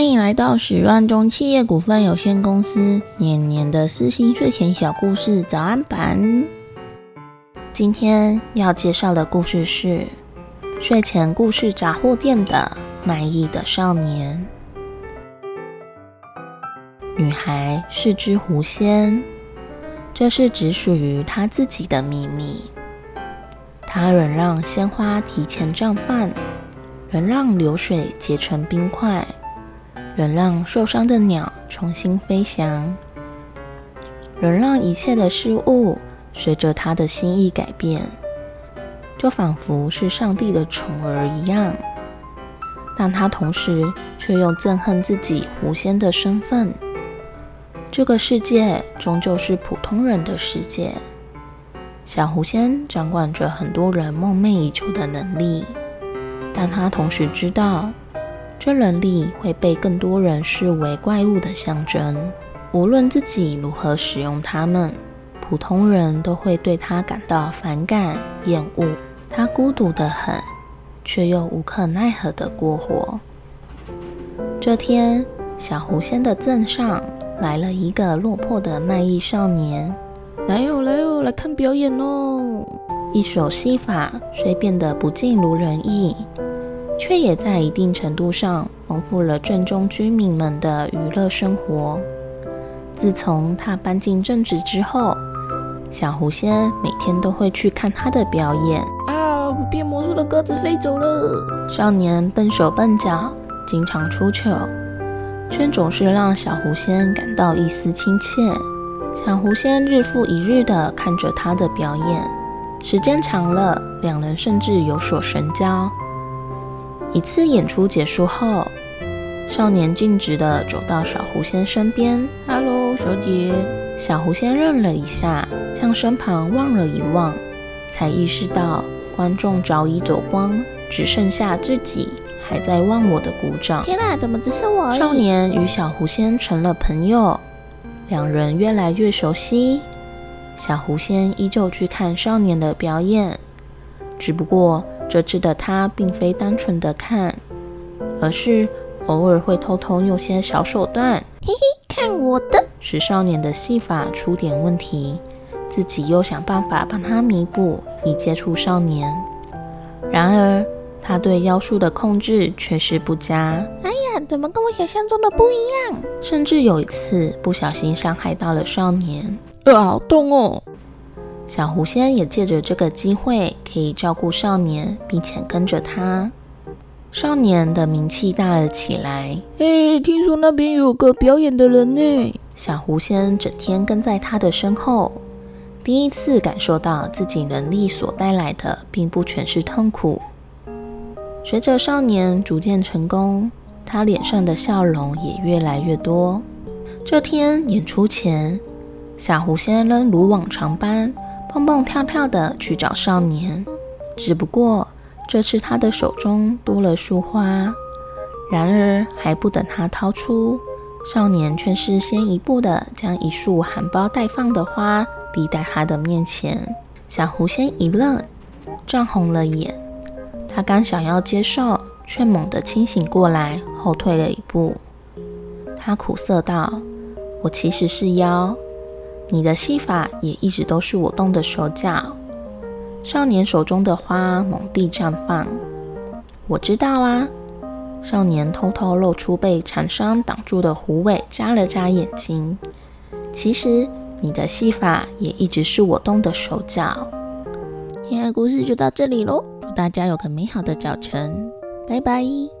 欢迎来到始乱中企业股份有限公司年年的私心睡前小故事早安版。今天要介绍的故事是睡前故事杂货店的卖艺的少年。女孩是只狐仙，这是只属于她自己的秘密。她能让鲜花提前绽放，能让流水结成冰块。能让受伤的鸟重新飞翔，能让一切的事物随着他的心意改变，就仿佛是上帝的宠儿一样。但他同时却又憎恨自己狐仙的身份。这个世界终究是普通人的世界。小狐仙掌管着很多人梦寐以求的能力，但他同时知道。这能力会被更多人视为怪物的象征，无论自己如何使用它们，普通人都会对它感到反感、厌恶。它孤独得很，却又无可奈何地过活。这天，小狐仙的镇上来了一个落魄的卖艺少年，来哦来哦，来看表演哦！一手戏法虽变得不尽如人意。却也在一定程度上丰富了镇中居民们的娱乐生活。自从他搬进镇子之后，小狐仙每天都会去看他的表演。啊！变魔术的鸽子飞走了。少年笨手笨脚，经常出糗，却总是让小狐仙感到一丝亲切。小狐仙日复一日地看着他的表演，时间长了，两人甚至有所神交。一次演出结束后，少年径直地走到小狐仙身边。“Hello，小姐。”小狐仙愣了一下，向身旁望了一望，才意识到观众早已走光，只剩下自己还在忘我的鼓掌。天哪，怎么只剩我？少年与小狐仙成了朋友，两人越来越熟悉。小狐仙依旧去看少年的表演，只不过。这次的他并非单纯的看，而是偶尔会偷偷用些小手段，嘿嘿，看我的，使少年的戏法出点问题，自己又想办法帮他弥补，以接触少年。然而他对妖术的控制却是不佳。哎呀，怎么跟我想象中的不一样？甚至有一次不小心伤害到了少年，呃，好痛哦！小狐仙也借着这个机会，可以照顾少年，并且跟着他。少年的名气大了起来。哎，听说那边有个表演的人呢。小狐仙整天跟在他的身后，第一次感受到自己能力所带来的，并不全是痛苦。随着少年逐渐成功，他脸上的笑容也越来越多。这天演出前，小狐仙仍如往常般。蹦蹦跳跳的去找少年，只不过这次他的手中多了束花。然而还不等他掏出，少年却是先一步的将一束含苞待放的花递在他的面前。小狐仙一愣，涨红了眼。他刚想要接受，却猛地清醒过来，后退了一步。他苦涩道：“我其实是妖。”你的戏法也一直都是我动的手脚。少年手中的花猛地绽放，我知道啊。少年偷偷露出被长伤挡住的狐尾，眨了眨眼睛。其实你的戏法也一直是我动的手脚。今天的故事就到这里喽，祝大家有个美好的早晨，拜拜。